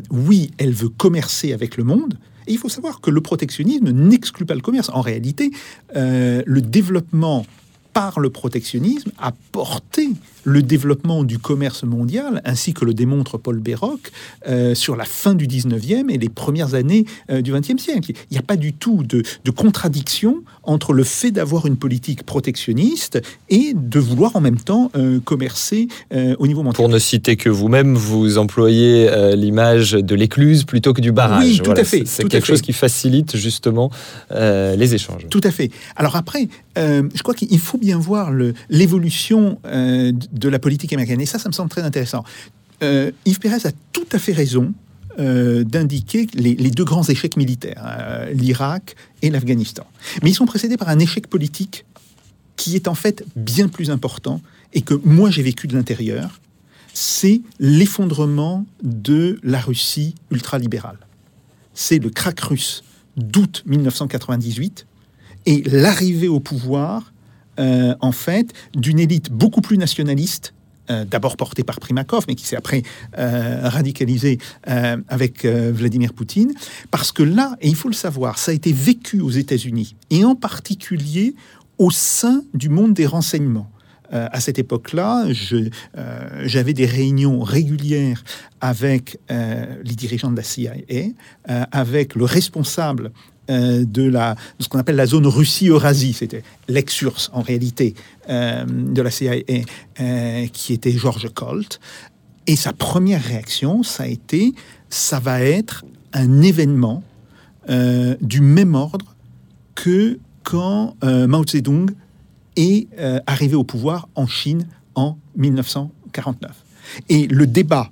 oui, elle veut commercer avec le monde, et il faut savoir que le protectionnisme n'exclut pas le commerce. En réalité, le développement par le protectionnisme a porté le développement du commerce mondial, ainsi que le démontre Paul Béroc, euh, sur la fin du 19e et les premières années euh, du 20e siècle. Il n'y a pas du tout de, contradiction entre le fait d'avoir une politique protectionniste et de vouloir en même temps euh, commercer au niveau mondial. Pour ne citer que vous-même, vous employez l'image de l'écluse plutôt que du barrage. Oui, tout à fait. C'est quelque chose qui facilite justement les échanges. Tout à fait. Alors après, je crois qu'il faut bien voir l'évolution de la politique américaine. Et ça, ça me semble très intéressant. Euh, Yves Pérez a tout à fait raison euh, d'indiquer les, deux grands échecs militaires, euh, l'Irak et l'Afghanistan. Mais ils sont précédés par un échec politique qui est en fait bien plus important et que moi j'ai vécu de l'intérieur, c'est l'effondrement de la Russie ultralibérale. C'est le crack russe d'août 1998 et l'arrivée au pouvoir euh, en fait, d'une élite beaucoup plus nationaliste euh, d'abord portée par Primakov, mais qui s'est après euh, radicalisé avec Vladimir Poutine, parce que là, et il faut le savoir, ça a été vécu aux États-Unis, et en particulier au sein du monde des renseignements. à cette époque-là, j'avais des réunions régulières avec les dirigeants de la CIA, avec le responsable euh, de, la, ce qu'on appelle la zone Russie-Eurasie. C'était l'ex-URSS, en réalité, euh, de la CIA, euh, qui était George Colt. Et sa première réaction, ça a été, ça va être un événement du même ordre que quand Mao Zedong est arrivé au pouvoir en Chine en 1949. Et le débat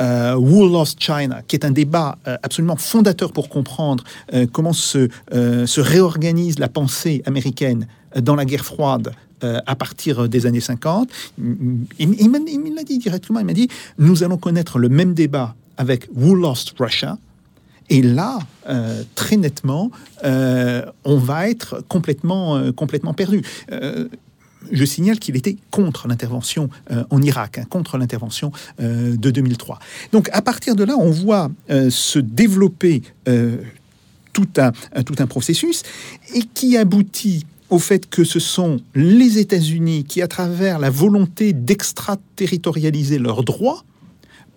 euh, Who Lost China, qui est un débat euh, absolument fondateur pour comprendre euh, comment se, se, réorganise la pensée américaine dans la guerre froide à partir des années 50. Il, l'a dit directement, il m'a dit, nous allons connaître le même débat avec Who Lost Russia. Et là, très nettement, on va être complètement, complètement perdu je signale qu'il était contre l'intervention euh, en Irak, hein, contre l'intervention euh, de 2003. Donc à partir de là, on voit euh, se développer tout, un, tout un processus et qui aboutit au fait que ce sont les États-Unis qui, à travers la volonté d'extraterritorialiser leurs droits,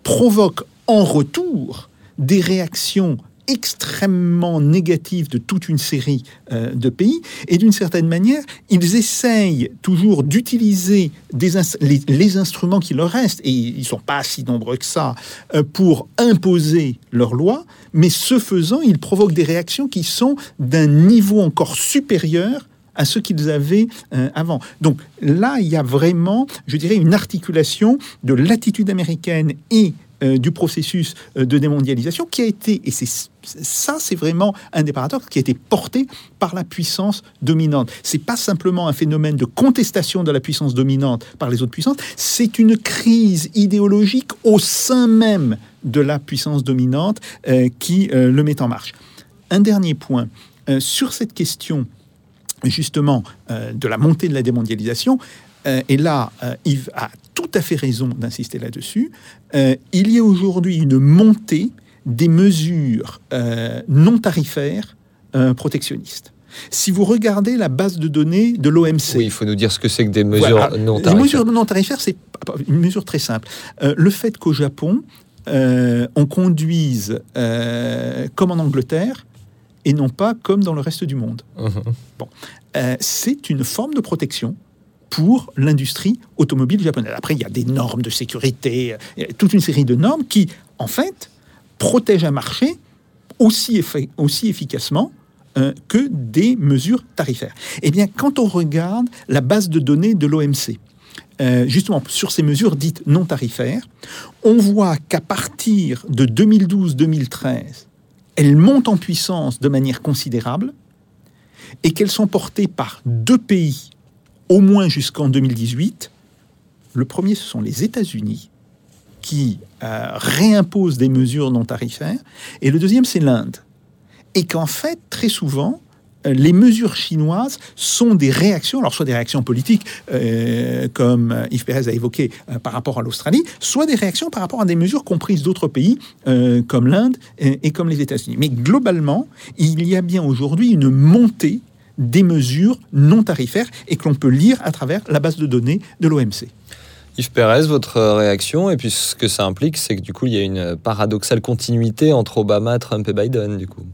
provoquent en retour des réactions extrêmement négatif de toute une série euh, de pays. Et d'une certaine manière, ils essayent toujours d'utiliser les, les, instruments qui leur restent, et ils ne sont pas si nombreux que ça, euh, pour imposer leurs lois, mais ce faisant, ils provoquent des réactions qui sont d'un niveau encore supérieur à ce qu'ils avaient euh, avant. Donc là, il y a vraiment, je dirais, une articulation de l'attitude américaine et euh, du processus euh, de démondialisation qui a été, et c'est ça, c'est vraiment un des qui a été porté par la puissance dominante. C'est pas simplement un phénomène de contestation de la puissance dominante par les autres puissances, c'est une crise idéologique au sein même de la puissance dominante euh, qui le met en marche. Un dernier point sur cette question justement de la montée de la démondialisation, et là, Yves a tout à fait raison d'insister là-dessus. Euh, il y a aujourd'hui une montée des mesures euh, non tarifaires euh, protectionnistes. Si vous regardez la base de données de l'OMC. Oui, il faut nous dire ce que c'est que des mesures non tarifaires. Les mesures non tarifaires, c'est une mesure très simple. le fait qu'au Japon, on conduise comme en Angleterre et non pas comme dans le reste du monde. Mhm. Bon, c'est une forme de protection pour l'industrie automobile japonaise. Après, il y a des normes de sécurité, toute une série de normes qui, en fait, protègent un marché aussi, aussi efficacement euh, que des mesures tarifaires. Eh bien, quand on regarde la base de données de l'OMC, euh, justement sur ces mesures dites non tarifaires, on voit qu'à partir de 2012-2013, elles montent en puissance de manière considérable et qu'elles sont portées par deux pays, au moins jusqu'en 2018. Le premier, ce sont les États-Unis, qui euh, réimposent des mesures non tarifaires, et le deuxième, c'est l'Inde. Et qu'en fait, très souvent, euh, les mesures chinoises sont des réactions, alors soit des réactions politiques, euh, comme Yves Pérez a évoqué par rapport à l'Australie, soit des réactions par rapport à des mesures comprises d'autres pays, comme l'Inde et, comme les États-Unis. Mais globalement, il y a bien aujourd'hui une montée des mesures non tarifaires et que l'on peut lire à travers la base de données de l'OMC. Yves Pérez, votre réaction, et puis ce que ça implique, c'est que du coup, il y a une paradoxale continuité entre Obama, Trump et Biden, du coup.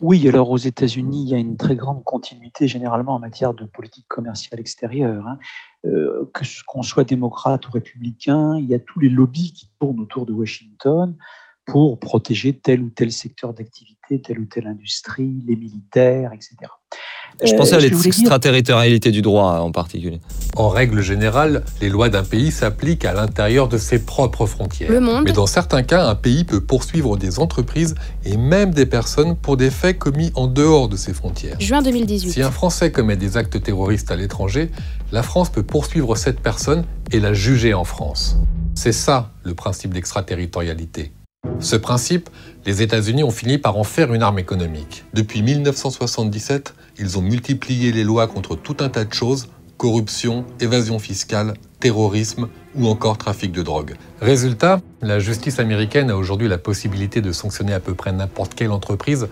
Oui, alors aux États-Unis, il y a une très grande continuité généralement en matière de politique commerciale extérieure. Hein. Euh, que qu'on soit démocrate ou républicain, il y a tous les lobbies qui tournent autour de Washington pour protéger tel ou tel secteur d'activité, telle ou telle industrie, les militaires, etc. Je pensais à euh, l'extraterritorialité du droit en particulier. En règle générale, les lois d'un pays s'appliquent à l'intérieur de ses propres frontières. Mais dans certains cas, un pays peut poursuivre des entreprises et même des personnes pour des faits commis en dehors de ses frontières. Juin 2018. Si un Français commet des actes terroristes à l'étranger, la France peut poursuivre cette personne et la juger en France. C'est ça le principe d'extraterritorialité. Ce principe, les États-Unis ont fini par en faire une arme économique. Depuis 1977, ils ont multiplié les lois contre tout un tas de choses, corruption, évasion fiscale, terrorisme ou encore trafic de drogue. Résultat, la justice américaine a aujourd'hui la possibilité de sanctionner à peu près n'importe quelle entreprise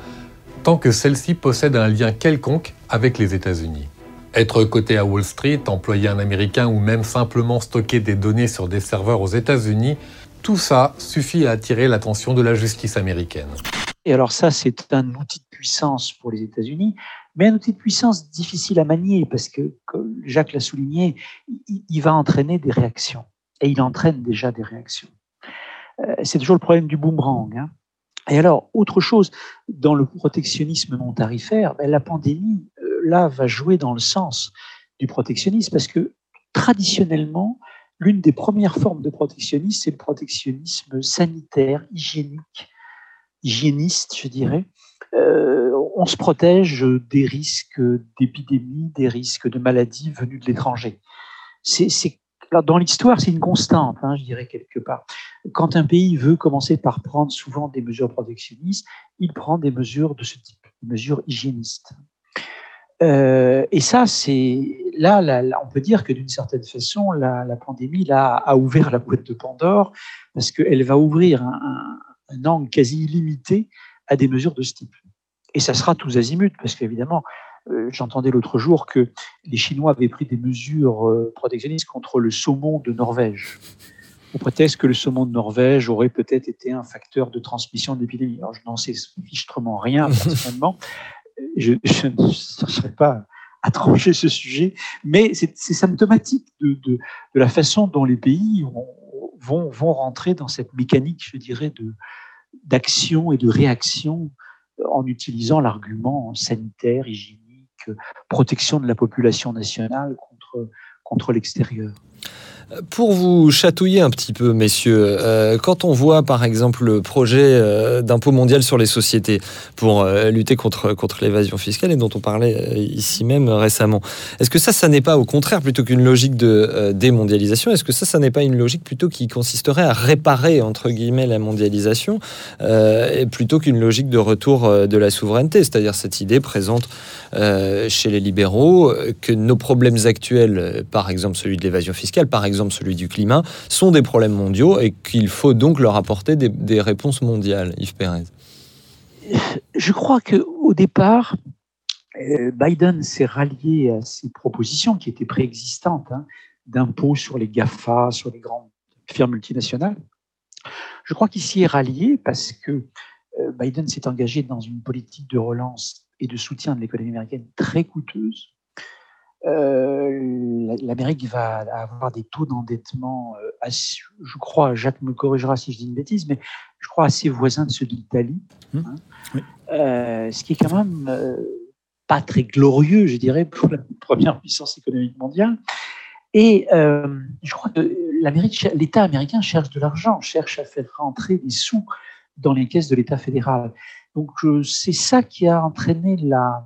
tant que celle-ci possède un lien quelconque avec les États-Unis. Être coté à Wall Street, employer un Américain ou même simplement stocker des données sur des serveurs aux États-Unis, tout ça suffit à attirer l'attention de la justice américaine. Et alors ça, c'est un outil de puissance pour les États-Unis, mais un outil de puissance difficile à manier parce que, comme Jacques l'a souligné, il, va entraîner des réactions. Et il entraîne déjà des réactions. Euh, c'est toujours le problème du boomerang. Hein. Et alors, autre chose, dans le protectionnisme non tarifaire, ben, la pandémie, euh, là, va jouer dans le sens du protectionnisme parce que traditionnellement, l'une des premières formes de protectionnisme, c'est le protectionnisme sanitaire, hygiénique, hygiéniste, je dirais. Euh, on se protège des risques d'épidémie, des risques de maladies venues de l'étranger. Dans l'histoire, c'est une constante, hein, je dirais quelque part. Quand un pays veut commencer par prendre souvent des mesures protectionnistes, il prend des mesures de ce type, des mesures hygiénistes. Euh, et ça, c'est là, on peut dire que d'une certaine façon, la, pandémie là, a ouvert la boîte de Pandore parce qu'elle va ouvrir un, angle quasi illimité à des mesures de ce type. Et ça sera tous azimuts parce qu'évidemment, euh, j'entendais l'autre jour que les Chinois avaient pris des mesures euh, protectionnistes contre le saumon de Norvège au prétexte que le saumon de Norvège aurait peut-être été un facteur de transmission de l'épidémie. Alors, je n'en sais fichtrement rien personnellement, je, ne chercherai pas à trancher ce sujet, mais c'est symptomatique de, la façon dont les pays vont, vont rentrer dans cette mécanique, je dirais, d'action et de réaction en utilisant l'argument sanitaire, hygiénique, protection de la population nationale contre, contre l'extérieur. Pour vous chatouiller un petit peu, messieurs, euh, quand on voit par exemple le projet euh, d'impôt mondial sur les sociétés pour euh, lutter contre, contre l'évasion fiscale et dont on parlait ici même récemment, est-ce que ça, ça n'est pas au contraire plutôt qu'une logique de démondialisation Est-ce que ça, ça n'est pas une logique plutôt qui consisterait à réparer entre guillemets la mondialisation plutôt qu'une logique de retour de la souveraineté? C'est-à-dire cette idée présente chez les libéraux que nos problèmes actuels, par exemple celui de l'évasion fiscale, par exemple celui du climat, sont des problèmes mondiaux et qu'il faut donc leur apporter des, réponses mondiales, Yves Pérez Je crois qu'au départ, euh, Biden s'est rallié à ces propositions qui étaient préexistantes hein, d'impôts sur les GAFA, sur les grandes firmes multinationales. Je crois qu'il s'y est rallié parce que euh, Biden s'est engagé dans une politique de relance et de soutien de l'économie américaine très coûteuse. Euh, l'Amérique va avoir des taux d'endettement, je crois, Jacques me corrigera si je dis une bêtise, mais je crois assez voisins de ceux de l'Italie, mmh. hein. ce qui est quand même pas très glorieux, je dirais, pour la première puissance économique mondiale. Et je crois que l'État américain cherche de l'argent, cherche à faire rentrer des sous dans les caisses de l'État fédéral. Donc c'est ça qui a entraîné la,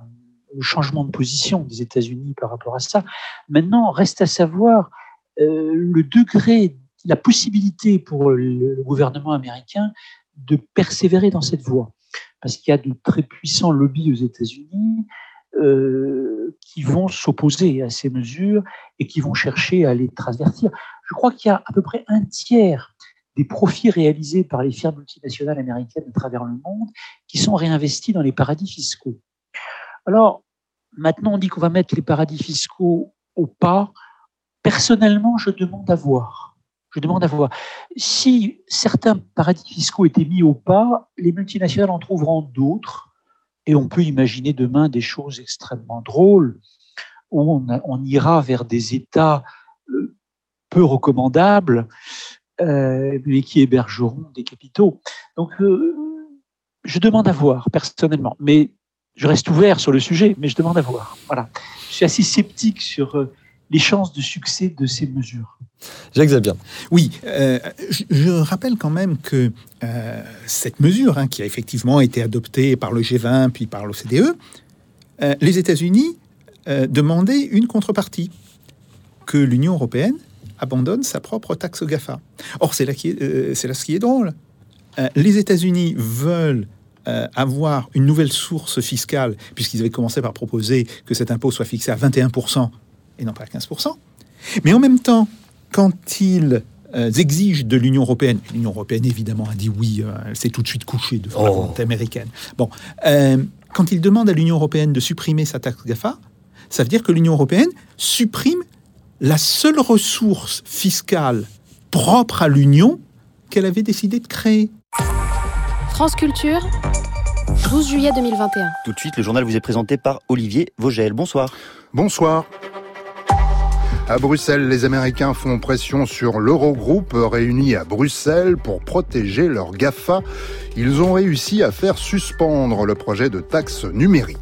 le changement de position des États-Unis par rapport à ça. Maintenant, reste à savoir euh, le degré, la possibilité pour le, gouvernement américain de persévérer dans cette voie. Parce qu'il y a de très puissants lobbies aux États-Unis euh, qui vont s'opposer à ces mesures et qui vont chercher à les transvertir. Je crois qu'il y a à peu près un tiers des profits réalisés par les firmes multinationales américaines à travers le monde qui sont réinvestis dans les paradis fiscaux. Alors, maintenant, on dit qu'on va mettre les paradis fiscaux au pas. Personnellement, je demande à voir. Je demande à voir. Si certains paradis fiscaux étaient mis au pas, les multinationales en trouveront d'autres. Et on peut imaginer demain des choses extrêmement drôles où on, ira vers des États euh, peu recommandables, euh, mais qui hébergeront des capitaux. Donc, euh, je demande à voir personnellement. Mais je reste ouvert sur le sujet, mais je demande à voir. Voilà. Je suis assez sceptique sur euh, les chances de succès de ces mesures. Jacques bien. Oui, euh, je, rappelle quand même que euh, cette mesure, hein, qui a effectivement été adoptée par le G20 puis par l'OCDE, les États-Unis demandaient une contrepartie, que l'Union européenne abandonne sa propre taxe GAFA. Or, c'est là, c'est là ce qui est drôle. les États-Unis veulent euh, avoir une nouvelle source fiscale, puisqu'ils avaient commencé par proposer que cet impôt soit fixé à 21% et non pas à 15%. Mais en même temps, quand ils euh, exigent de l'Union européenne, l'Union européenne évidemment a dit oui, euh, elle s'est tout de suite couchée de la oh. volonté américaine. Bon, quand ils demandent à l'Union européenne de supprimer sa taxe GAFA, ça veut dire que l'Union européenne supprime la seule ressource fiscale propre à l'Union qu'elle avait décidé de créer. France Culture, 12 juillet 2021. Tout de suite, le journal vous est présenté par Olivier Vogel. Bonsoir. Bonsoir. À Bruxelles, les Américains font pression sur l'Eurogroupe réuni à Bruxelles pour protéger leurs GAFA. Ils ont réussi à faire suspendre le projet de taxe numérique.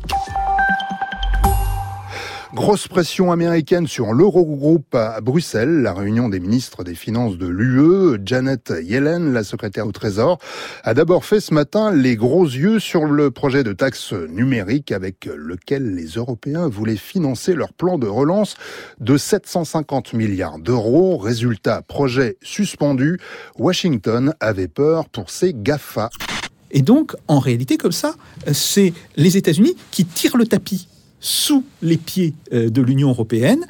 Grosse pression américaine sur l'Eurogroupe à Bruxelles. La réunion des ministres des Finances de l'UE, Janet Yellen, la secrétaire au Trésor, a d'abord fait ce matin les gros yeux sur le projet de taxe numérique avec lequel les Européens voulaient financer leur plan de relance de 750 milliards d'euros. Résultat, projet suspendu. Washington avait peur pour ses GAFA. Et donc, en réalité, comme ça, c'est les États-Unis qui tirent le tapis sous les pieds euh, de l'Union européenne.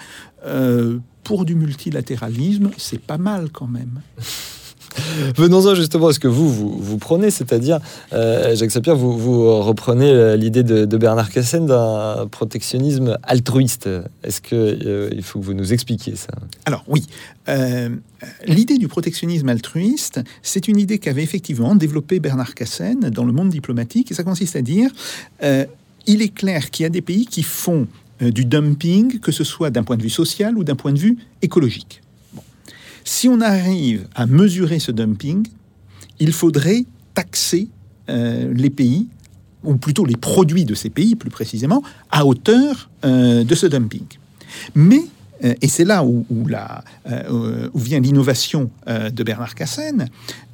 Euh, pour du multilatéralisme, c'est pas mal quand même. Venons-en justement à ce que vous, vous, prenez, c'est-à-dire, euh, Jacques Sapir, vous, vous reprenez l'idée de, Bernard Cassen d'un protectionnisme altruiste. Est-ce qu'il il faut que vous nous expliquiez ça? Alors oui, l'idée du protectionnisme altruiste, c'est une idée qu'avait effectivement développée Bernard Cassen dans le monde diplomatique, et ça consiste à dire il est clair qu'il y a des pays qui font euh, du dumping, que ce soit d'un point de vue social ou d'un point de vue écologique. Si on arrive à mesurer ce dumping, il faudrait taxer euh, les pays, ou plutôt les produits de ces pays plus précisément, à hauteur euh, de ce dumping. Mais, et c'est là où, où vient l'innovation de Bernard Cassen,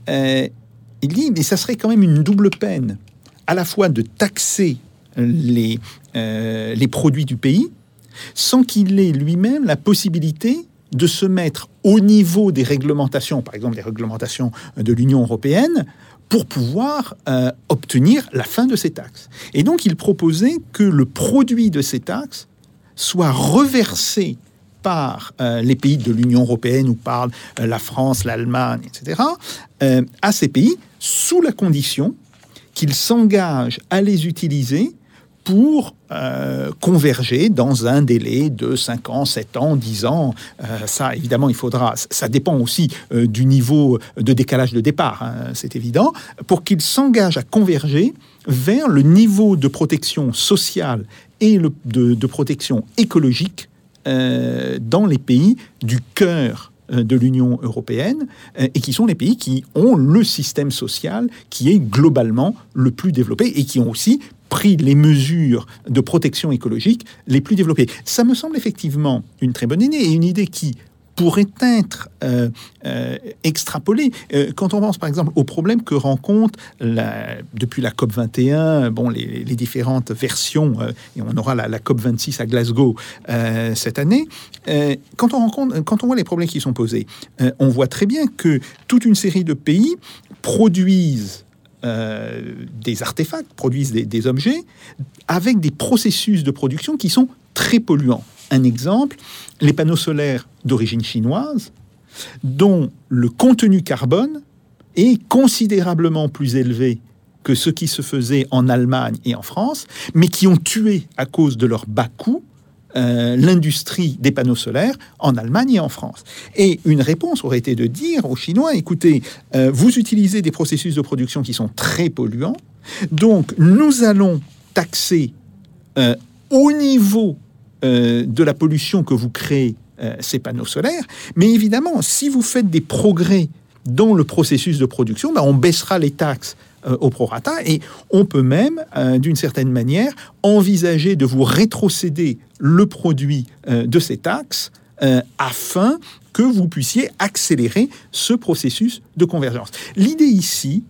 il dit, mais ça serait quand même une double peine, à la fois de taxer les, euh, les produits du pays sans qu'il ait lui-même la possibilité de se mettre au niveau des réglementations, par exemple des réglementations de l'Union européenne, pour pouvoir euh, obtenir la fin de ces taxes. Et donc il proposait que le produit de ces taxes soit reversé par euh, les pays de l'Union européenne ou par la France, l'Allemagne, etc., à ces pays sous la condition qu'ils s'engagent à les utiliser pour euh, converger dans un délai de 5 ans, 7 ans, 10 ans. Euh, ça, évidemment, il faudra. Ça dépend aussi euh, du niveau de décalage de départ, hein, c'est évident, pour qu'ils s'engagent à converger vers le niveau de protection sociale et de, protection écologique dans les pays du cœur de l'Union européenne et qui sont les pays qui ont le système social qui est globalement le plus développé et qui ont aussi pris les mesures de protection écologique les plus développées. Ça me semble effectivement une très bonne idée et une idée qui pourrait être euh, euh, extrapolée euh, quand on pense par exemple aux problèmes que rencontre la, depuis la COP 21, bon les, différentes versions et on aura la, COP 26 à Glasgow cette année. quand on rencontre, quand on voit les problèmes qui sont posés, on voit très bien que toute une série de pays produisent des artefacts, produisent des, objets avec des processus de production qui sont très polluants. Un exemple, les panneaux solaires d'origine chinoise, dont le contenu carbone est considérablement plus élevé que ce qui se faisait en Allemagne et en France, mais qui ont tué à cause de leur bas coût euh, l'industrie des panneaux solaires en Allemagne et en France. Et une réponse aurait été de dire aux Chinois, écoutez, euh, vous utilisez des processus de production qui sont très polluants, donc nous allons taxer euh, au niveau de la pollution que vous créez ces panneaux solaires, mais évidemment, si vous faites des progrès dans le processus de production, ben, on baissera les taxes euh, au prorata et on peut même, euh, d'une certaine manière, envisager de vous rétrocéder le produit euh, de ces taxes afin que vous puissiez accélérer ce processus de convergence. L'idée ici,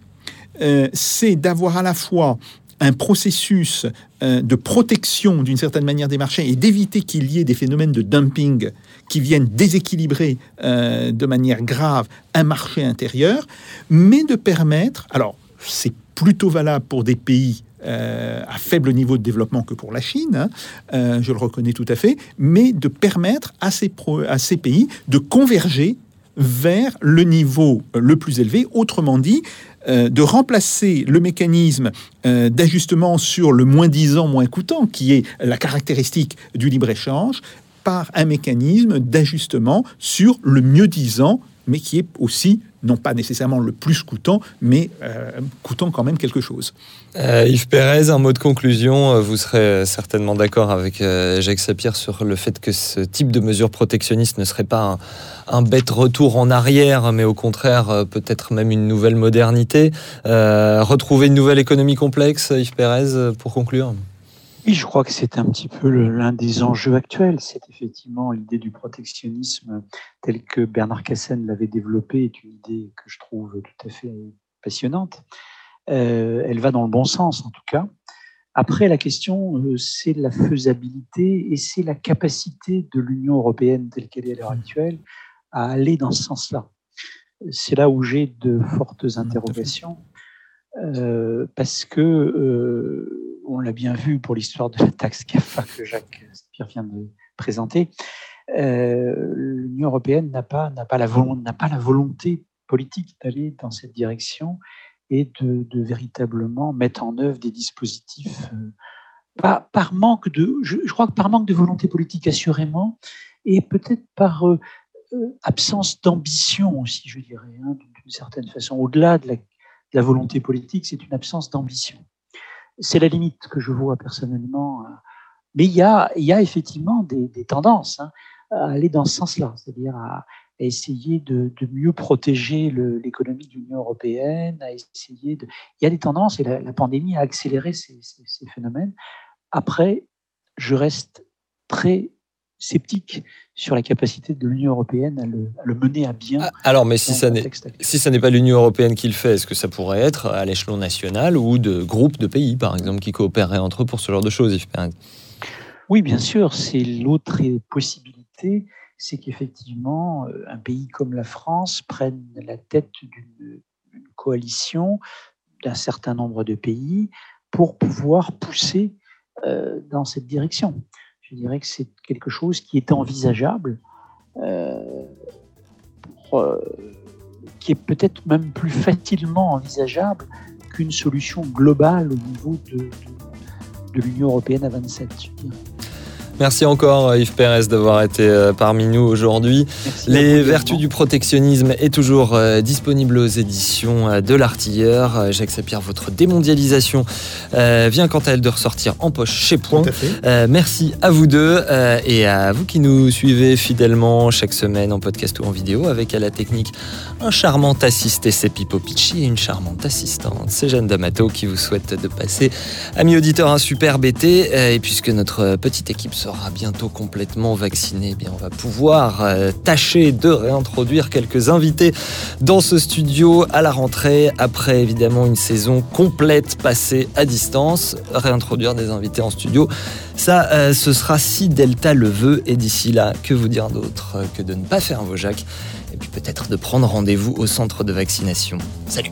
c'est d'avoir à la fois un processus de protection d'une certaine manière des marchés et d'éviter qu'il y ait des phénomènes de dumping qui viennent déséquilibrer de manière grave un marché intérieur, mais de permettre, alors c'est plutôt valable pour des pays euh, à faible niveau de développement que pour la Chine, hein, euh, je le reconnais tout à fait, mais de permettre à ces, à ces pays de converger vers le niveau le plus élevé, autrement dit, euh, de remplacer le mécanisme d'ajustement sur le moins disant, moins coûtant, qui est la caractéristique du libre-échange, par un mécanisme d'ajustement sur le mieux disant, mais qui est aussi non pas nécessairement le plus coûtant, mais euh, coûtant quand même quelque chose. Euh, Yves Pérez, un mot de conclusion. Euh, vous serez certainement d'accord avec Jacques Sapir sur le fait que ce type de mesures protectionnistes ne serait pas un, bête retour en arrière, mais au contraire peut-être même une nouvelle modernité. retrouver une nouvelle économie complexe, Yves Pérez, pour conclure oui, je crois que c'est un petit peu l'un des enjeux actuels. C'est effectivement l'idée du protectionnisme tel que Bernard Cassen l'avait développé est une idée que je trouve tout à fait passionnante. Euh, elle va dans le bon sens, en tout cas. Après, la question, euh, c'est la faisabilité et c'est la capacité de l'Union européenne telle qu'elle est à l'heure actuelle à aller dans ce sens-là. C'est là où j'ai de fortes interrogations, euh, parce que on l'a bien vu pour l'histoire de la taxe CAFA que Jacques Spire vient de présenter, euh, l'Union européenne n'a pas, pas la n'a pas la volonté politique d'aller dans cette direction et de, véritablement mettre en œuvre des dispositifs, euh, par manque de, je, crois que par manque de volonté politique assurément, et peut-être par euh, absence d'ambition aussi, je dirais, hein, d'une certaine façon. Au-delà de la volonté politique, c'est une absence d'ambition c'est la limite que je vois personnellement. Mais il y a, il y a effectivement des, tendances hein, à aller dans ce sens-là, c'est-à-dire à, essayer de, mieux protéger l'économie de l'Union européenne, à essayer de... Il y a des tendances et la, pandémie a accéléré ces phénomènes. Après, je reste très sceptique sur la capacité de l'Union européenne à le, mener à bien. Ah, alors, mais si ça, n'est, si ça n'est pas l'Union européenne qui le fait, est-ce que ça pourrait être à l'échelon national ou de groupes de pays, par exemple, qui coopéreraient entre eux pour ce genre de choses Oui, bien sûr, c'est l'autre possibilité, c'est qu'effectivement, euh, un pays comme la France prenne la tête d'une coalition d'un certain nombre de pays pour pouvoir pousser euh, dans cette direction. Je dirais que c'est quelque chose qui est envisageable, euh, euh, qui est peut-être même plus facilement envisageable qu'une solution globale au niveau de, de, l'Union européenne à 27. Merci encore Yves Pérez d'avoir été parmi nous aujourd'hui. Les vertus du protectionnisme est toujours disponible aux éditions de l'Artilleur. Jacques Pierre, votre démondialisation vient quant à elle de ressortir en poche chez Point. merci à vous deux et à vous qui nous suivez fidèlement chaque semaine en podcast ou en vidéo avec à la technique un charmant assisté, c'est Pipo Picci et une charmante assistante, c'est Jeanne D'Amato qui vous souhaite de passer, amis auditeurs, un super été. Et puisque notre petite équipe sera bientôt complètement vaccinée, eh bien on va pouvoir euh, tâcher de réintroduire quelques invités dans ce studio à la rentrée, après évidemment une saison complète passée à distance, réintroduire des invités en studio. Ça, euh, ce sera si Delta le veut. Et d'ici là, que vous dire d'autre que de ne pas faire vos jacques et puis peut-être de prendre rendez-vous au centre de vaccination. Salut